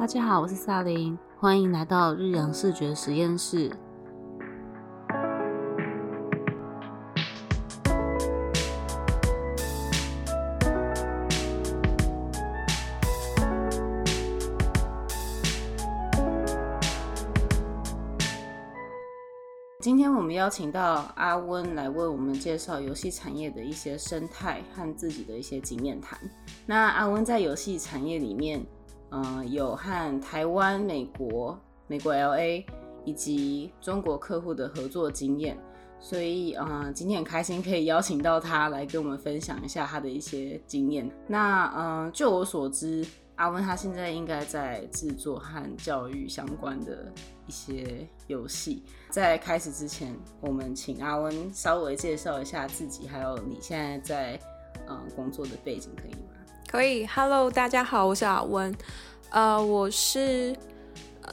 大家好，我是萨琳，欢迎来到日阳视觉实验室。今天我们邀请到阿温来为我们介绍游戏产业的一些生态和自己的一些经验谈。那阿温在游戏产业里面。嗯，有和台湾、美国、美国 L A 以及中国客户的合作经验，所以嗯，今天很开心可以邀请到他来跟我们分享一下他的一些经验。那嗯，就我所知，阿温他现在应该在制作和教育相关的一些游戏。在开始之前，我们请阿温稍微介绍一下自己，还有你现在在嗯工作的背景，可以吗？可以，Hello，大家好，我是阿温，呃，我是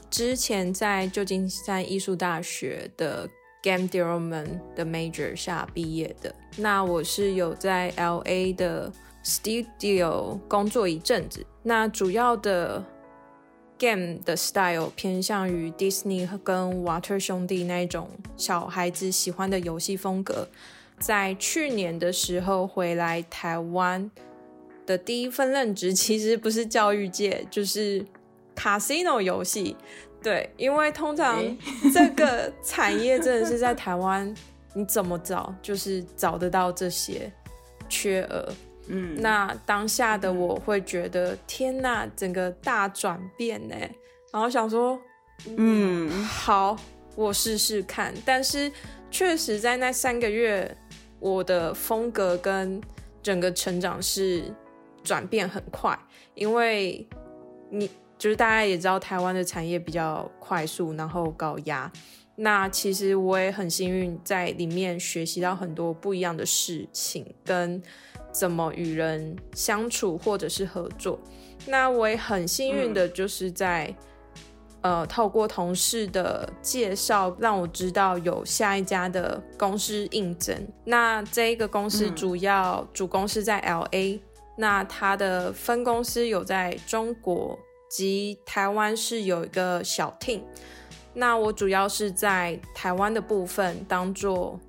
之前在旧金山艺术大学的 Game Development 的 Major 下毕业的。那我是有在 LA 的 Studio 工作一阵子。那主要的 Game 的 Style 偏向于 Disney 跟 Water 兄弟那种小孩子喜欢的游戏风格。在去年的时候回来台湾。的第一份任职其实不是教育界，就是 casino 游戏。对，因为通常这个产业真的是在台湾，你怎么找就是找得到这些缺额。嗯，那当下的我会觉得天呐，整个大转变呢，然后想说，嗯，好，我试试看。但是确实在那三个月，我的风格跟整个成长是。转变很快，因为你就是大家也知道，台湾的产业比较快速，然后高压。那其实我也很幸运，在里面学习到很多不一样的事情，跟怎么与人相处或者是合作。那我也很幸运的，就是在呃透过同事的介绍，让我知道有下一家的公司应征。那这一个公司主要主公司在 L A。那它的分公司有在中国及台湾是有一个小 team。那我主要是在台湾的部分当做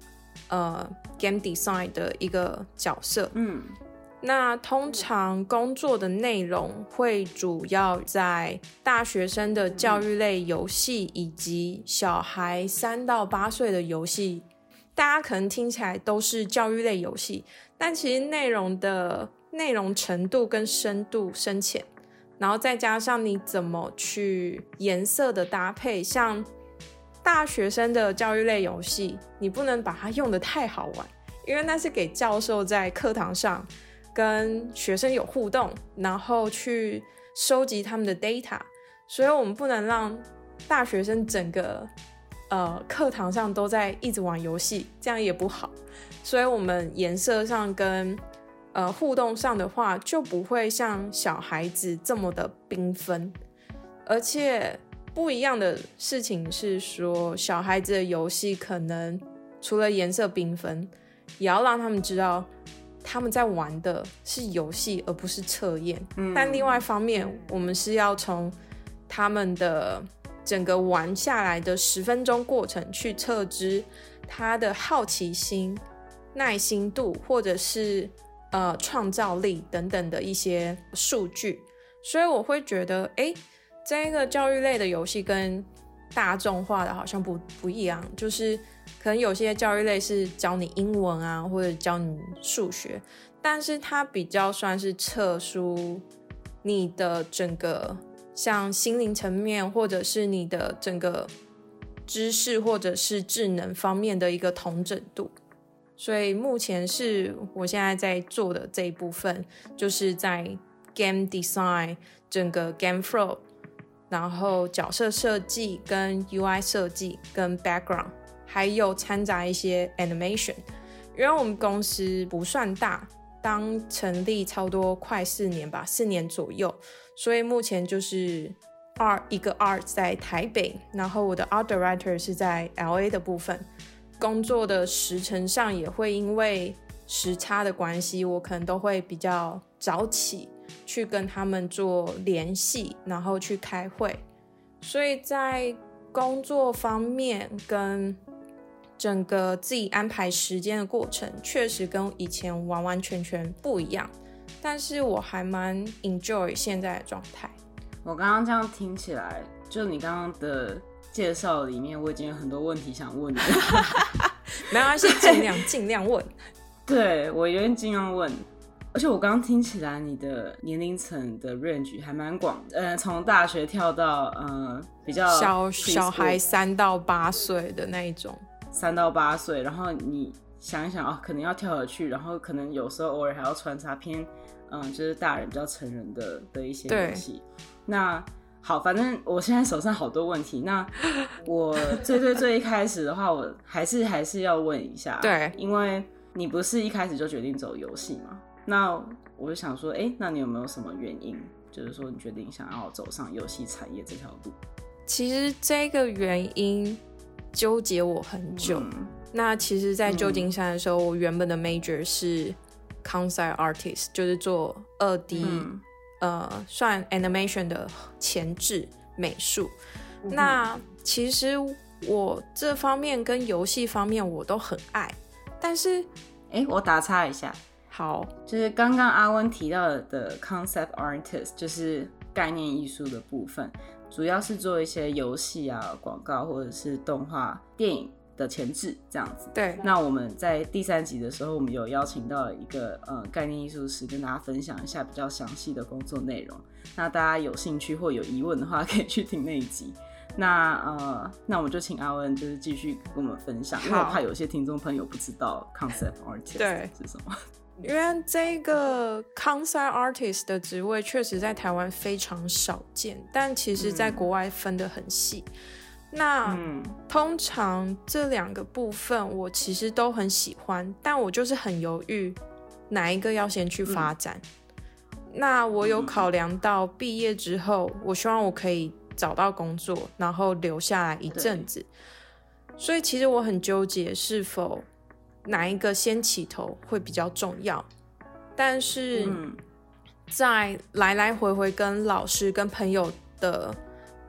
呃 game design 的一个角色。嗯，那通常工作的内容会主要在大学生的教育类游戏以及小孩三到八岁的游戏。大家可能听起来都是教育类游戏，但其实内容的。内容程度跟深度深浅，然后再加上你怎么去颜色的搭配，像大学生的教育类游戏，你不能把它用的太好玩，因为那是给教授在课堂上跟学生有互动，然后去收集他们的 data，所以我们不能让大学生整个呃课堂上都在一直玩游戏，这样也不好，所以我们颜色上跟呃，互动上的话就不会像小孩子这么的缤纷，而且不一样的事情是说，小孩子的游戏可能除了颜色缤纷，也要让他们知道他们在玩的是游戏而不是测验。但另外一方面，我们是要从他们的整个玩下来的十分钟过程去测知他的好奇心、耐心度，或者是。呃，创造力等等的一些数据，所以我会觉得，哎，这一个教育类的游戏跟大众化的好像不不一样，就是可能有些教育类是教你英文啊，或者教你数学，但是它比较算是测出你的整个像心灵层面，或者是你的整个知识或者是智能方面的一个同整度。所以目前是我现在在做的这一部分，就是在 game design 整个 game flow，然后角色设计跟 UI 设计跟 background，还有掺杂一些 animation。因为我们公司不算大，当成立差不多快四年吧，四年左右，所以目前就是 art 一个 art 在台北，然后我的 art director 是在 LA 的部分。工作的时程上也会因为时差的关系，我可能都会比较早起去跟他们做联系，然后去开会。所以在工作方面跟整个自己安排时间的过程，确实跟以前完完全全不一样。但是我还蛮 enjoy 现在的状态。我刚刚这样听起来，就你刚刚的介绍里面，我已经有很多问题想问了。没关系，尽量尽量问。对我有点尽量问，而且我刚刚听起来你的年龄层的 range 还蛮广，呃，从大学跳到呃比较小小孩三到八岁的那一种，三到八岁，然后你想一想啊，可能要跳下去，然后可能有时候偶尔还要穿插偏，嗯，就是大人比较成人的的一些东西。那好，反正我现在手上好多问题，那 我最最最一开始的话，我还是还是要问一下，对，因为。你不是一开始就决定走游戏吗？那我就想说，哎，那你有没有什么原因，就是说你决定想要走上游戏产业这条路？其实这个原因纠结我很久。那其实，在旧金山的时候，我原本的 major 是 concept artist，就是做二 D，呃，算 animation 的前置美术。那其实我这方面跟游戏方面我都很爱。但是，哎，我打岔一下，好，就是刚刚阿温提到的 concept artist，就是概念艺术的部分，主要是做一些游戏啊、广告或者是动画、电影的前置这样子。对。那我们在第三集的时候，我们有邀请到一个呃概念艺术师，跟大家分享一下比较详细的工作内容。那大家有兴趣或有疑问的话，可以去听那一集。那呃，那我们就请阿文就是继续跟我们分享，因为我怕有些听众朋友不知道 concept artist 是什么。因为这个 concept artist 的职位确实在台湾非常少见，但其实在国外分得很细。那通常这两个部分我其实都很喜欢，但我就是很犹豫哪一个要先去发展。那我有考量到毕业之后，我希望我可以。找到工作，然后留下来一阵子，所以其实我很纠结是否哪一个先起头会比较重要。但是在来来回回跟老师、跟朋友的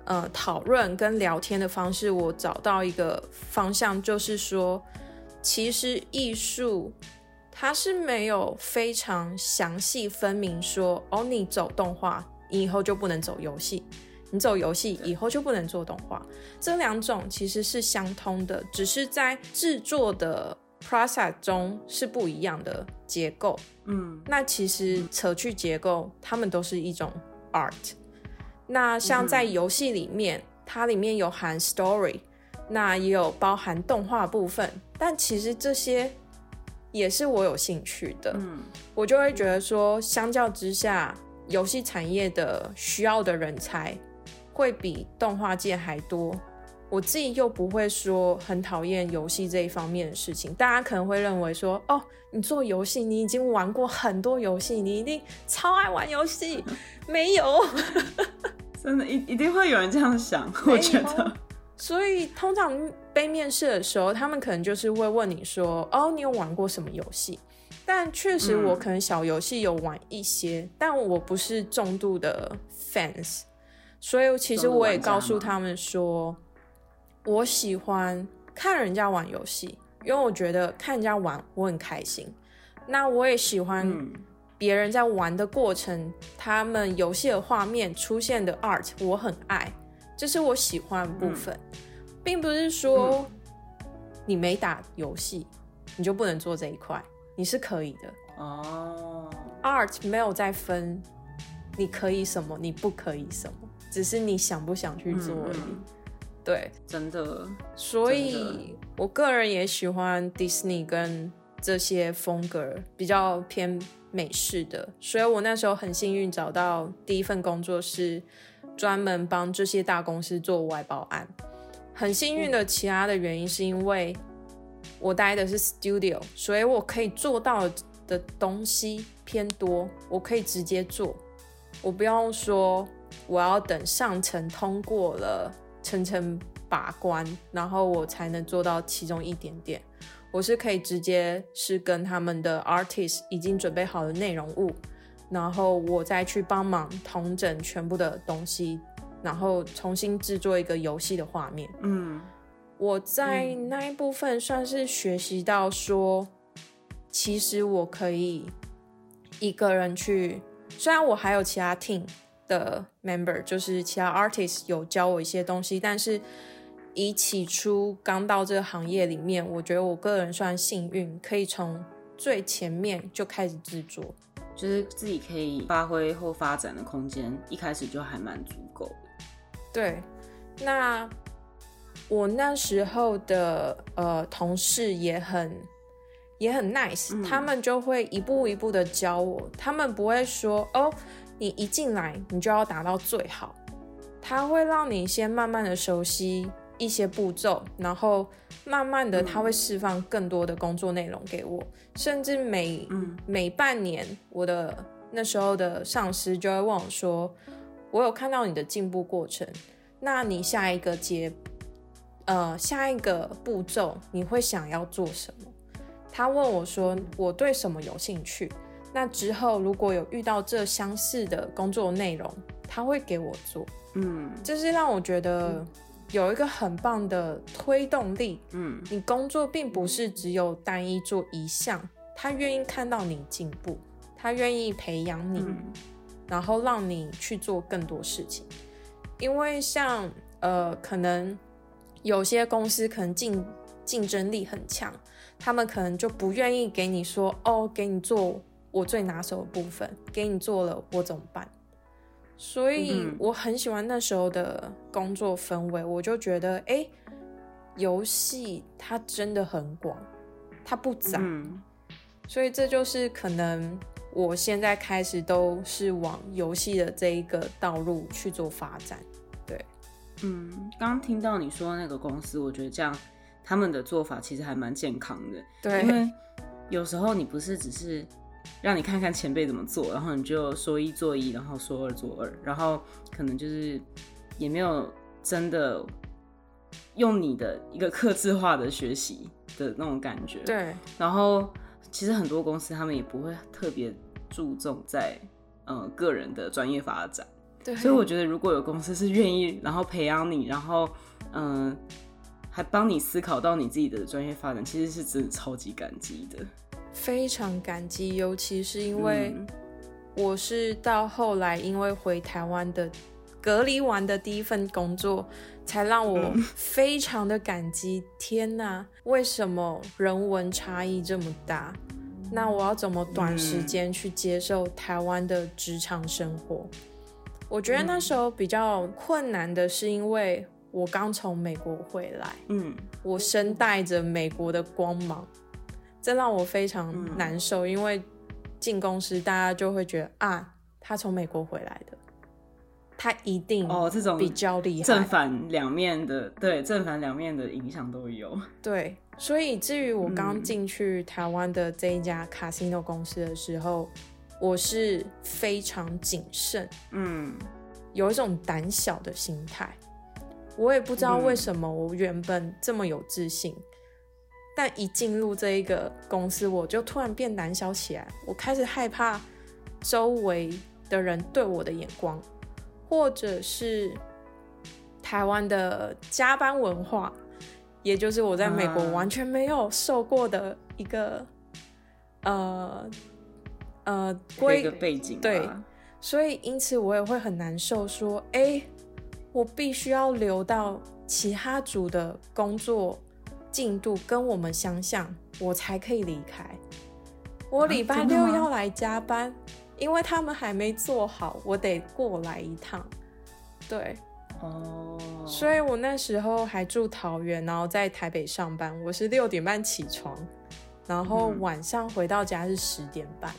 呃讨论跟聊天的方式，我找到一个方向，就是说，其实艺术它是没有非常详细分明说，哦，你走动画，你以后就不能走游戏。你走游戏以后就不能做动画，这两种其实是相通的，只是在制作的 process 中是不一样的结构。嗯，那其实扯去结构，它们都是一种 art。那像在游戏里面，它里面有含 story，那也有包含动画部分，但其实这些也是我有兴趣的。嗯，我就会觉得说，相较之下，游戏产业的需要的人才。会比动画界还多，我自己又不会说很讨厌游戏这一方面的事情。大家可能会认为说，哦，你做游戏，你已经玩过很多游戏，你一定超爱玩游戏。没有，真的，一一定会有人这样想，我觉得。所以通常被面试的时候，他们可能就是会问你说，哦，你有玩过什么游戏？但确实，我可能小游戏有玩一些，但我不是重度的 fans。所以其实我也告诉他们说，我喜欢看人家玩游戏，因为我觉得看人家玩我很开心。那我也喜欢别人在玩的过程，他们游戏的画面出现的 art，我很爱，这是我喜欢的部分，并不是说你没打游戏你就不能做这一块，你是可以的哦。art 没有在分你可以什么，你不可以什么。只是你想不想去做而已，对，真的。所以我个人也喜欢迪士尼跟这些风格比较偏美式的，所以我那时候很幸运找到第一份工作是专门帮这些大公司做外包案。很幸运的，其他的原因是因为我待的是 studio，所以我可以做到的东西偏多，我可以直接做，我不用说。我要等上层通过了层层把关，然后我才能做到其中一点点。我是可以直接是跟他们的 artist 已经准备好的内容物，然后我再去帮忙统整全部的东西，然后重新制作一个游戏的画面。嗯我在那一部分算是学习到说，其实我可以一个人去，虽然我还有其他 team 的 member，就是其他 artist 有教我一些东西，但是以起初刚到这个行业里面，我觉得我个人算幸运，可以从最前面就开始制作。就是自己可以发挥或发展的空间，一开始就还蛮足够的。对，那我那时候的呃同事也很也很 nice，、他们就会一步一步的教我，他们不会说哦，你一进来你就要达到最好，他会让你先慢慢的熟悉一些步骤，然后慢慢的他会释放更多的工作内容给我，甚至每、每半年我的那时候的上司就会问我说，我有看到你的进步过程，那你下一个阶，呃，下一个步骤你会想要做什么？他问我说，我对什么有兴趣？那之后如果有遇到这相似的工作内容，他会给我做，嗯。这是让我觉得有一个很棒的推动力。嗯你工作并不是只有单一做一项，他愿意看到你进步，他愿意培养你，嗯然后让你去做更多事情。因为像呃，可能有些公司可能竞竞争力很强，他们可能就不愿意给你说哦，给你做我最拿手的部分，给你做了我怎么办？所以嗯我很喜欢那时候的工作氛围，我就觉得哎，诶游戏它真的很广，它不窄，嗯所以这就是可能我现在开始都是往游戏的这一个道路去做发展。对，嗯，刚刚听到你说那个公司，我觉得这样他们的做法其实还蛮健康的。对，因为有时候你不是只是让你看看前辈怎么做，然后你就说一做一，然后说二做二，然后可能就是也没有真的用你的一个克制化的学习的那种感觉。，对，然后其实很多公司他们也不会特别注重在呃个人的专业发展。对，所以我觉得，如果有公司是愿意，然后培养你，然后嗯、还帮你思考到你自己的专业发展，其实是真的超级感激的。非常感激，尤其是因为嗯我是到后来因为回台湾的隔离完的第一份工作，才让我嗯非常的感激。天哪，为什么人文差异这么大？那我要怎么短时间去接受台湾的职场生活？我觉得那时候比较困难的是，因为我刚从美国回来，嗯我身带着美国的光芒，这让我非常难受。因为进公司，大家就会觉得啊，他从美国回来的，他一定哦，这种比较厉害。正反两面的，对正反两面的影响都有。对，所以至于我刚嗯进去台湾的这一家 casino 公司的时候，我是非常谨慎，嗯有一种胆小的心态。我也不知道为嗯什么我原本这么有自信，但一进入这一个公司，我就突然变胆小起来。我开始害怕周围的人对我的眼光，或者是台湾的加班文化，也就是我在美国啊完全没有受过的一个、呃呃规个背景，对所以因此我也会很难受，说，哎，我必须要留到其他组的工作进度跟我们相像，我才可以离开。我礼拜六要来加班，因为他们还没做好，我得过来一趟。对，哦，所以我那时候还住桃园，然后在台北上班。我是六点半起床，然后嗯晚上回到家是十点半。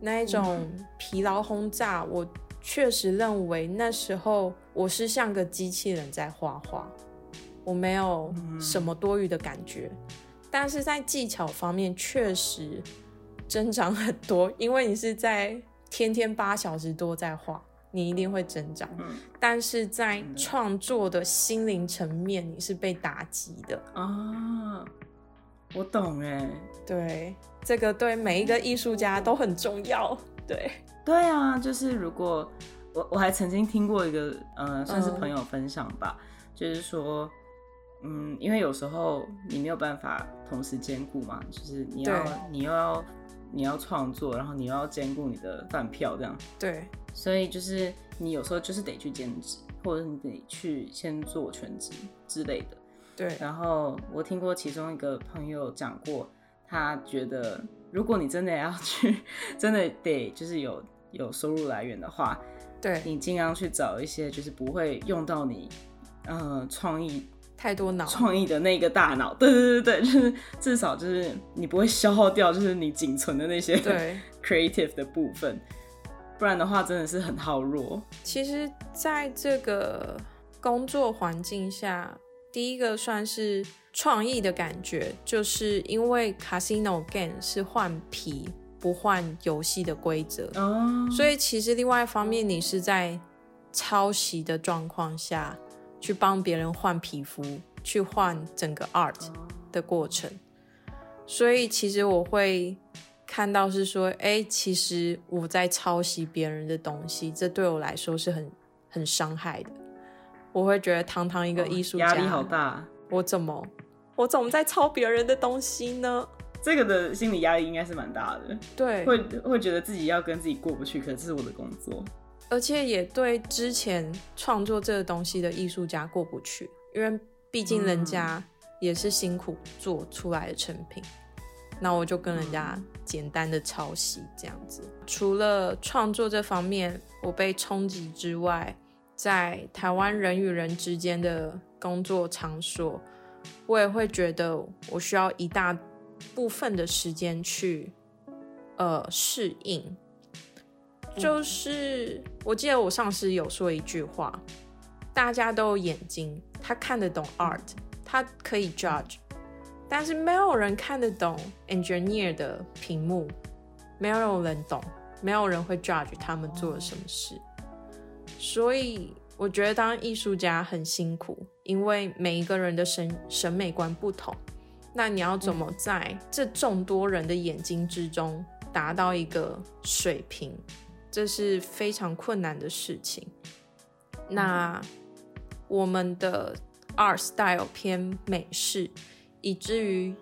那一种疲劳轰炸，我确实认为那时候我是像个机器人在画画，我没有什么多余的感觉。但是在技巧方面确实增长很多，因为你是在天天八小时多在画，你一定会增长。嗯但是在创作的心灵层面，你是被打击的。啊，我懂哎，对，这个对每一个艺术家都很重要。对，对啊，就是如果我我还曾经听过一个呃，算是朋友分享吧，就是说，嗯，因为有时候你没有办法同时兼顾嘛，就是你要你又要你要创作，然后你又要兼顾你的饭票这样，对，所以就是你有时候就是得去兼职，或者你得去先做全职之类的。对，然后我听过其中一个朋友讲过，他觉得如果你真的要去，真的得就是有有收入来源的话，对你尽量去找一些就是不会用到你，呃，创意太多脑。创意的那个大脑，对对对对，就是至少就是你不会消耗掉就是你仅存的那些对。creative 的部分，不然的话真的是很耗弱。其实在这个工作环境下。第一个算是创意的感觉，就是因为 Casino Game 是换皮不换游戏的规则，所以其实另外一方面，你是在抄袭的状况下去帮别人换皮肤，去换整个 art 的过程。所以其实我会看到是说，哎，其实我在抄袭别人的东西，这对我来说是很很伤害的。我会觉得堂堂一个艺术家，压力好大。我怎么，我怎么在抄别人的东西呢？这个的心理压力应该是蛮大的。对，会会觉得自己要跟自己过不去，可是这是我的工作，而且也对之前创作这个东西的艺术家过不去，因为毕竟人家也是辛苦做出来的成品，那我就跟人家简单的抄袭这样子。除了创作这方面我被冲击之外，在台湾人与人之间的工作场所，我也会觉得我需要一大部分的时间去呃适应。就是我记得我上司有说一句话：大家都有眼睛，他看得懂 art，他可以 judge，但是没有人看得懂 engineer 的屏幕，没有人懂，没有人会 judge 他们做了什么事。所以我觉得当艺术家很辛苦，因为每一个人的审审美观不同。那你要怎么在这众多人的眼睛之中达到一个水平，这是非常困难的事情。那我们的 art style 偏美式，以至于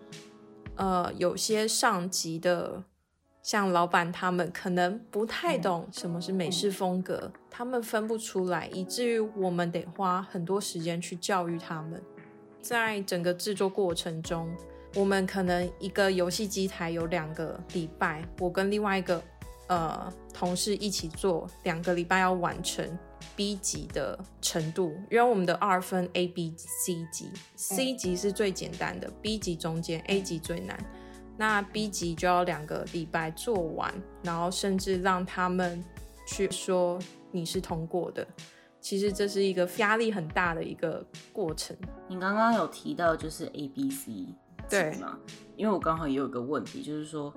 呃有些上级的。像老板他们可能不太懂什么是美式风格，他们分不出来，以至于我们得花很多时间去教育他们。在整个制作过程中，我们可能一个游戏机台有两个礼拜，我跟另外一个呃同事一起做，两个礼拜要完成 B 级的程度，因为我们的二分 A、B、C 级，C 级是最简单的，B 级中间，A 级最难。那 B 级就要两个礼拜做完，然后甚至让他们去说你是通过的。其实这是一个压力很大的一个过程。你刚刚有提到就是 A、B、C 对吗？因为我刚好也有一个问题，就是说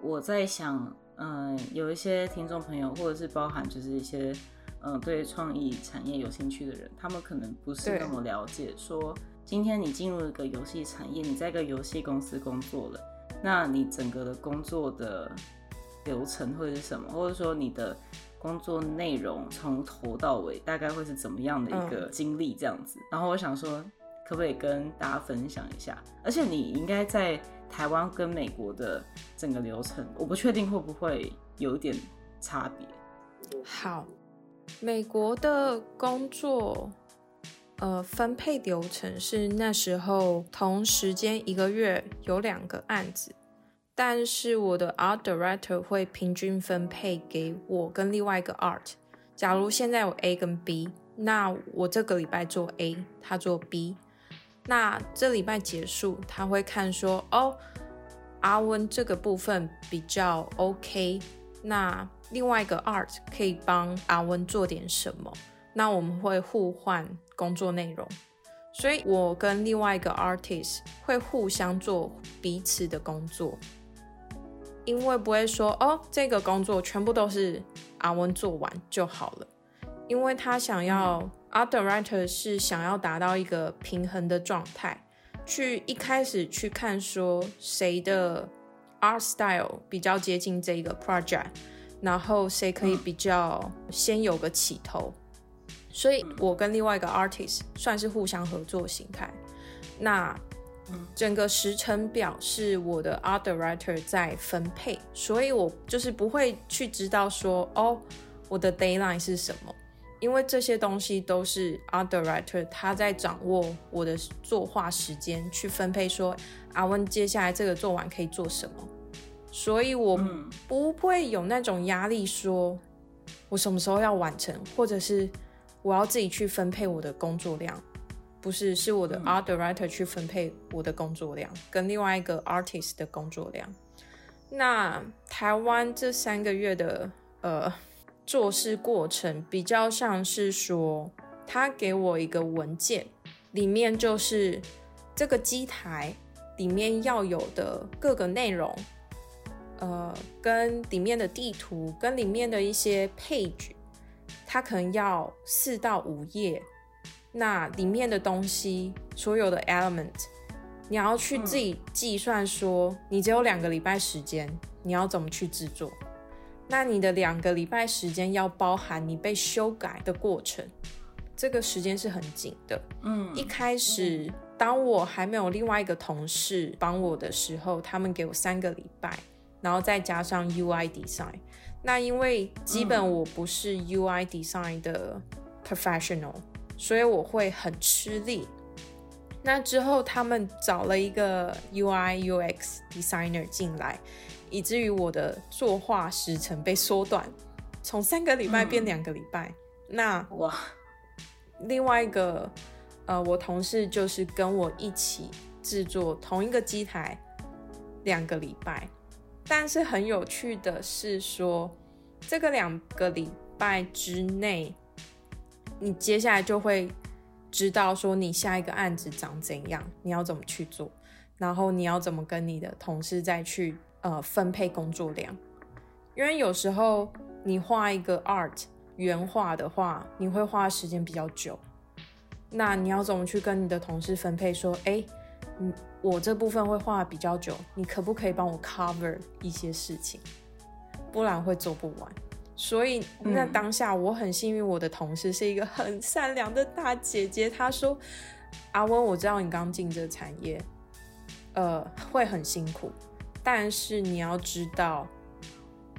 我在想，嗯，有一些听众朋友或者是包含就是一些嗯对创意产业有兴趣的人，他们可能不是那么了解。说今天你进入一个游戏产业，你在一个游戏公司工作了。那你整个的工作的流程会是什么？或者说你的工作内容从头到尾大概会是怎么样的一个经历？这样子，然后我想说，可不可以跟大家分享一下？而且你应该在台湾跟美国的整个流程，我不确定会不会有一点差别。好，美国的工作。呃，分配流程是那时候同时间一个月有两个案子，但是我的 art director 会平均分配给我跟另外一个 art。假如现在有 A 跟 B，那我这个礼拜做 A，他做 B。那这礼拜结束，他会看说，哦，阿温这个部分比较 OK，那另外一个 art 可以帮阿温做点什么？那我们会互换。工作内容，所以我跟另外一个 artist 会互相做彼此的工作，因为不会说哦，这个工作全部都是阿温做完就好了，因为他想要 art director 是想要达到一个平衡的状态，去一开始去看说谁的 art style 比较接近这个 project，然后谁可以比较先有个起头，所以我跟另外一个 artist 算是互相合作形态。那整个时程表是我的 art director 在分配，所以我就是不会去知道说哦，我的 deadline 是什么，因为这些东西都是 art director 他在掌握我的作画时间去分配，说阿文接下来这个做完可以做什么。所以，我不会有那种压力，说我什么时候要完成，或者是我要自己去分配我的工作量，不是，是我的 art director 去分配我的工作量，跟另外一个 artist 的工作量。那台湾这三个月的呃做事过程，比较像是说，他给我一个文件，里面就是这个机台里面要有的各个内容。呃，跟里面的地图，跟里面的一些配置，它可能要四到五页。那里面的东西，所有的 element，你要去自己计算，说你只有两个礼拜时间，你要怎么去制作？那你的两个礼拜时间要包含你被修改的过程，这个时间是很紧的。嗯，一开始当我还没有另外一个同事帮我的时候，他们给我三个礼拜。然后再加上 UI design，那因为基本我不是 UI design 的 professional，所以我会很吃力。那之后他们找了一个 UI UX designer 进来，以至于我的作画时程被缩短，从三个礼拜变两个礼拜。那哇，另外一个呃，我同事就是跟我一起制作同一个机台两个礼拜。但是很有趣的是，说这个两个礼拜之内，你接下来就会知道说你下一个案子长怎样，你要怎么去做，然后你要怎么跟你的同事再去呃分配工作量。因为有时候你画一个 art 原画的话，你会花时间比较久，那你要怎么去跟你的同事分配？说，哎，嗯。我这部分会画比较久，你可不可以帮我 cover 一些事情？不然会做不完。所以那当下我很幸运，我的同事是一个很善良的大姐姐。她说：“阿温，我知道你刚进这产业，呃，会很辛苦，但是你要知道，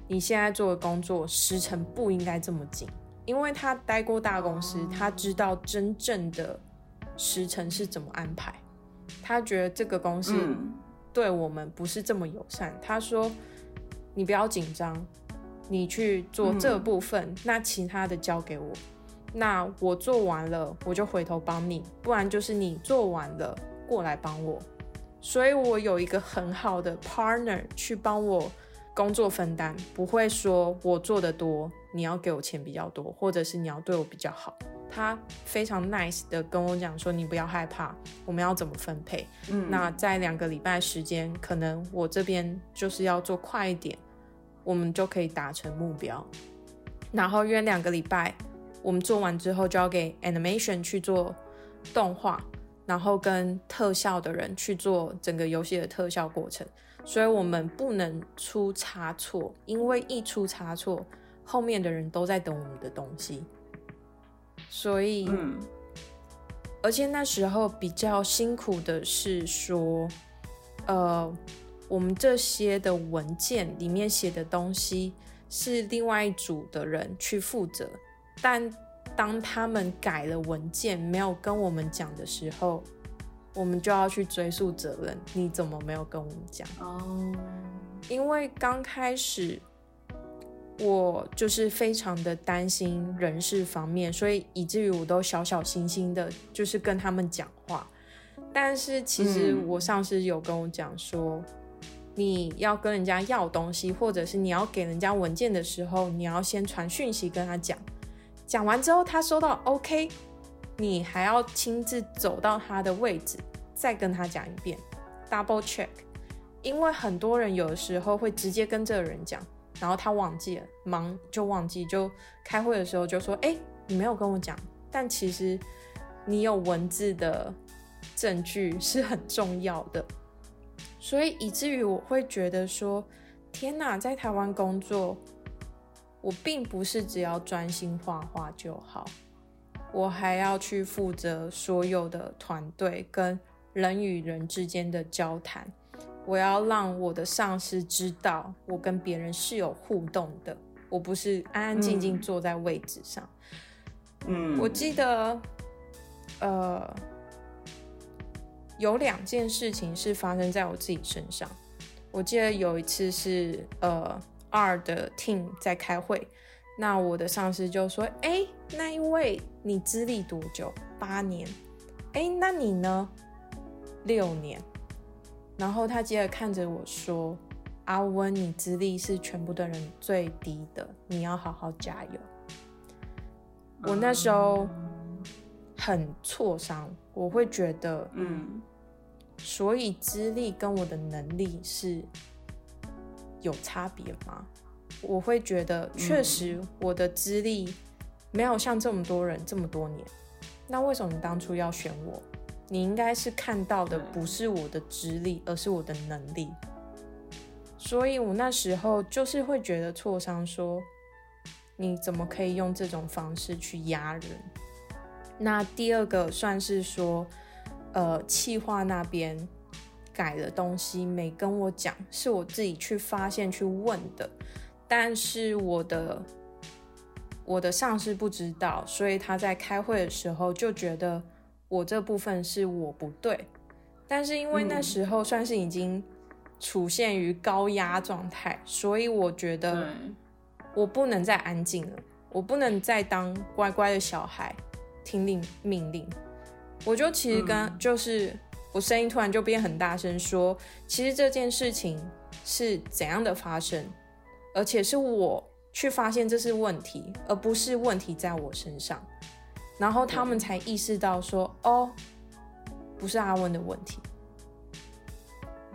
你现在做的工作时程不应该这么紧，因为他待过大公司，他知道真正的时程是怎么安排。”他觉得这个公司对我们不是这么友善。他说：“你不要紧张，你去做这部分，那其他的交给我。那我做完了，我就回头帮你；不然就是你做完了过来帮我。所以我有一个很好的 partner 去帮我工作分担，不会说我做的多，你要给我钱比较多，或者是你要对我比较好。”他非常 nice 的跟我讲说：“你不要害怕，我们要怎么分配？嗯，那在两个礼拜时间，可能我这边就是要做快一点，我们就可以达成目标。然后约两个礼拜，我们做完之后就要给 animation 去做动画，然后跟特效的人去做整个游戏的特效过程。所以我们不能出差错，因为一出差错，后面的人都在等我们的东西。”所以，而且那时候比较辛苦的是说，呃，我们这些的文件里面写的东西是另外一组的人去负责，但当他们改了文件没有跟我们讲的时候，我们就要去追溯责任。你怎么没有跟我们讲？哦，因为刚开始。我就是非常的担心人事方面，所以以至于我都小小心心的，就是跟他们讲话。但是其实我上司有跟我讲说，你要跟人家要东西，或者是你要给人家文件的时候，你要先传讯息跟他讲。讲完之后，他收到 OK，你还要亲自走到他的位置，再跟他讲一遍，double check。因为很多人有的时候会直接跟这个人讲。然后他忘记了，忙就忘记，就开会的时候就说：“哎，你没有跟我讲。”但其实你有文字的证据是很重要的，所以以至于我会觉得说：“天哪，在台湾工作，我并不是只要专心画画就好，我还要去负责所有的团队跟人与人之间的交谈。我要让我的上司知道，我跟别人是有互动的，我不是安安静静坐在位置上。嗯，我记得，呃，有两件事情是发生在我自己身上。我记得有一次是，呃，R 的 team 在开会，那我的上司就说：“哎，那一位你资历多久？八年。哎，那你呢？六年。”然后他接着看着我说：“阿温，你资历是全部的人最低的，你要好好加油。”我那时候很挫伤，我会觉得，嗯，所以资历跟我的能力是有差别吗？我会觉得，确实我的资历没有像这么多人这么多年，那为什么你当初要选我？你应该是看到的不是我的资历，而是我的能力。所以我那时候就是会觉得挫伤，说你怎么可以用这种方式去压人？那第二个算是说，呃，气化那边改的东西没跟我讲，是我自己去发现去问的，但是我的我的上司不知道，所以他在开会的时候就觉得。我这部分是我不对，但是因为那时候算是已经处现于高压状态，所以我觉得我不能再安静了，我不能再当乖乖的小孩听令命令。我就其实跟就是我声音突然就变很大声说，其实这件事情是怎样的发生，而且是我去发现这是问题，而不是问题在我身上。然后他们才意识到说，哦，不是阿文的问题，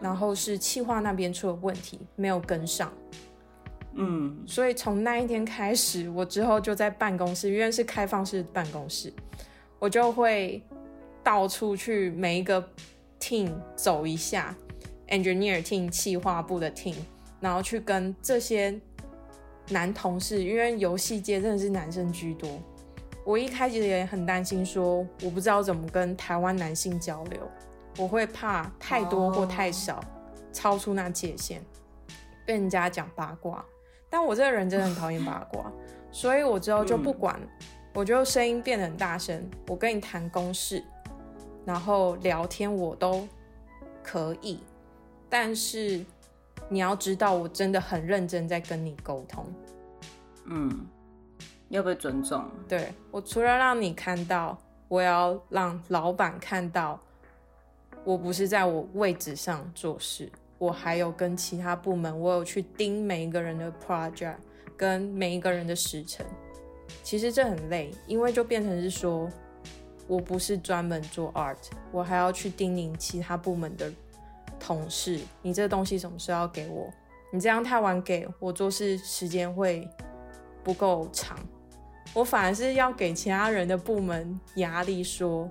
然后是气化那边出了问题，没有跟上。嗯，所以从那一天开始，我之后就在办公室，因为是开放式办公室，我就会到处去每一个 team 走一下，engineer team、气划部的 team，然后去跟这些男同事，因为游戏界真的是男生居多。我一开始也很担心，说我不知道怎么跟台湾男性交流，我会怕太多或太少，超出那界限，被人家讲八卦。但我这个人真的很讨厌八卦，所以我之后就不管，我就声音变得很大声，我跟你谈公事，然后聊天我都可以，但是你要知道，我真的很认真在跟你沟通，嗯。要被尊重。对我除了让你看到，我要让老板看到，我不是在我位置上做事，我还有跟其他部门，我有去盯每一个人的 project，跟每一个人的时程。其实这很累，因为就变成是说，我不是专门做 art，我还要去叮咛其他部门的同事，你这东西什么时候要给我？你这样太晚给我做事时间会不够长。我反而是要给其他人的部门压力，说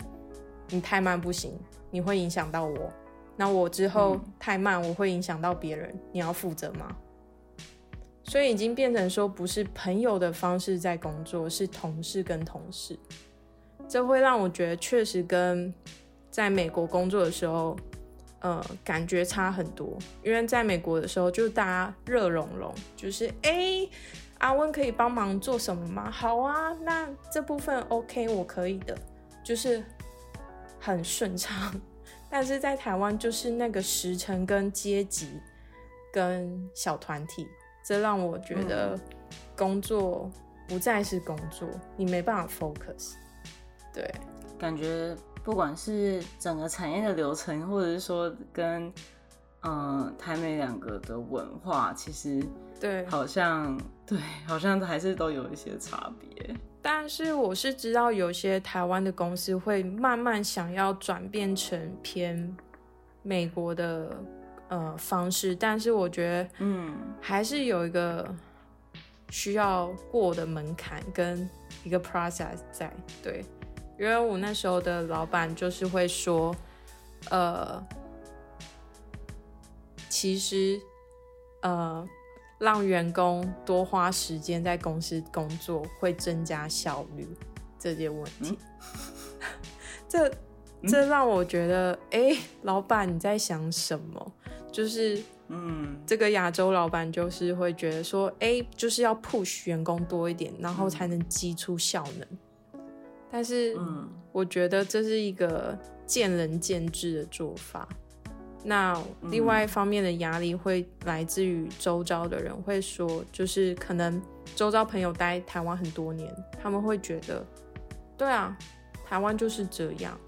你太慢不行，你会影响到我。那我之后太慢，我会影响到别人，你要负责吗？所以已经变成说，不是朋友的方式在工作，是同事跟同事。这会让我觉得确实跟在美国工作的时候，呃，感觉差很多。因为在美国的时候，就大家热融融，就是哎。阿温可以帮忙做什么吗？好啊，那这部分 OK，我可以的，就是很顺畅。但是在台湾，就是那个时辰跟阶级跟小团体，这让我觉得工作不再是工作，你没办法 focus。对，感觉不管是整个产业的流程，或者是说跟嗯台美两个的文化，其实。对，好像对，好像还是都有一些差别。但是我是知道有些台湾的公司会慢慢想要转变成偏美国的呃方式，但是我觉得嗯，还是有一个需要过的门槛跟一个 process 在。对，因为我那时候的老板就是会说，呃，其实呃。让员工多花时间在公司工作，会增加效率这些问题。这这让我觉得，哎，老板你在想什么？就是，嗯，这个亚洲老板就是会觉得说，哎，就是要 push 员工多一点，然后才能激出效能。但是，嗯，我觉得这是一个见仁见智的做法。那另外一方面的压力会来自于周遭的人，会说，就是可能周遭朋友待台湾很多年，他们会觉得，对啊，台湾就是这样，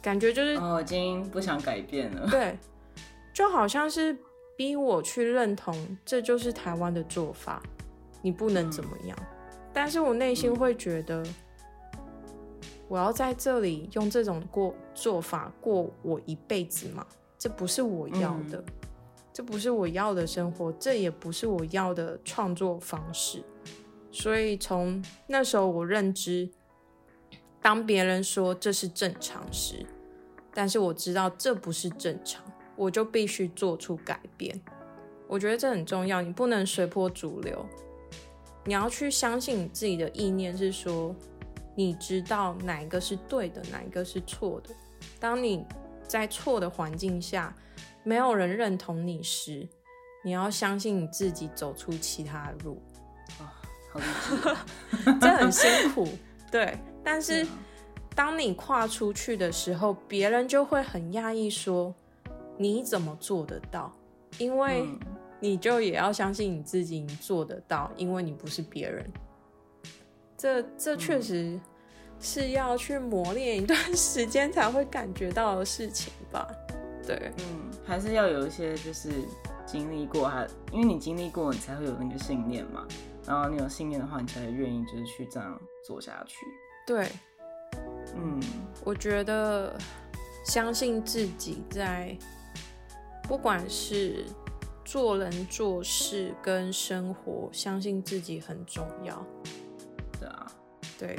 感觉就是我已经不想改变了。对，就好像是逼我去认同这就是台湾的做法，你不能怎么样。但是我内心会觉得。我要在这里用这种过做法过我一辈子吗？这不是我要的，这不是我要的生活，这也不是我要的创作方式。所以从那时候我认知，当别人说这是正常时，但是我知道这不是正常，我就必须做出改变。我觉得这很重要，你不能随波逐流，你要去相信你自己的意念是说。你知道哪一个是对的，哪一个是错的？当你在错的环境下，没有人认同你时，你要相信你自己走出其他的路。啊，好励志，这很辛苦，对。但是当你跨出去的时候，别人就会很讶异，说你怎么做得到？因为你就也要相信你自己，你做得到，因为你不是别人。这这确实是要去磨练一段时间才会感觉到的事情吧？对，嗯，还是要有一些就是经历过，还因为你经历过，你才会有那个信念嘛。然后你有信念的话，你才会愿意就是去这样做下去。对，嗯，我觉得相信自己，在不管是做人做事跟生活，相信自己很重要。啊，对，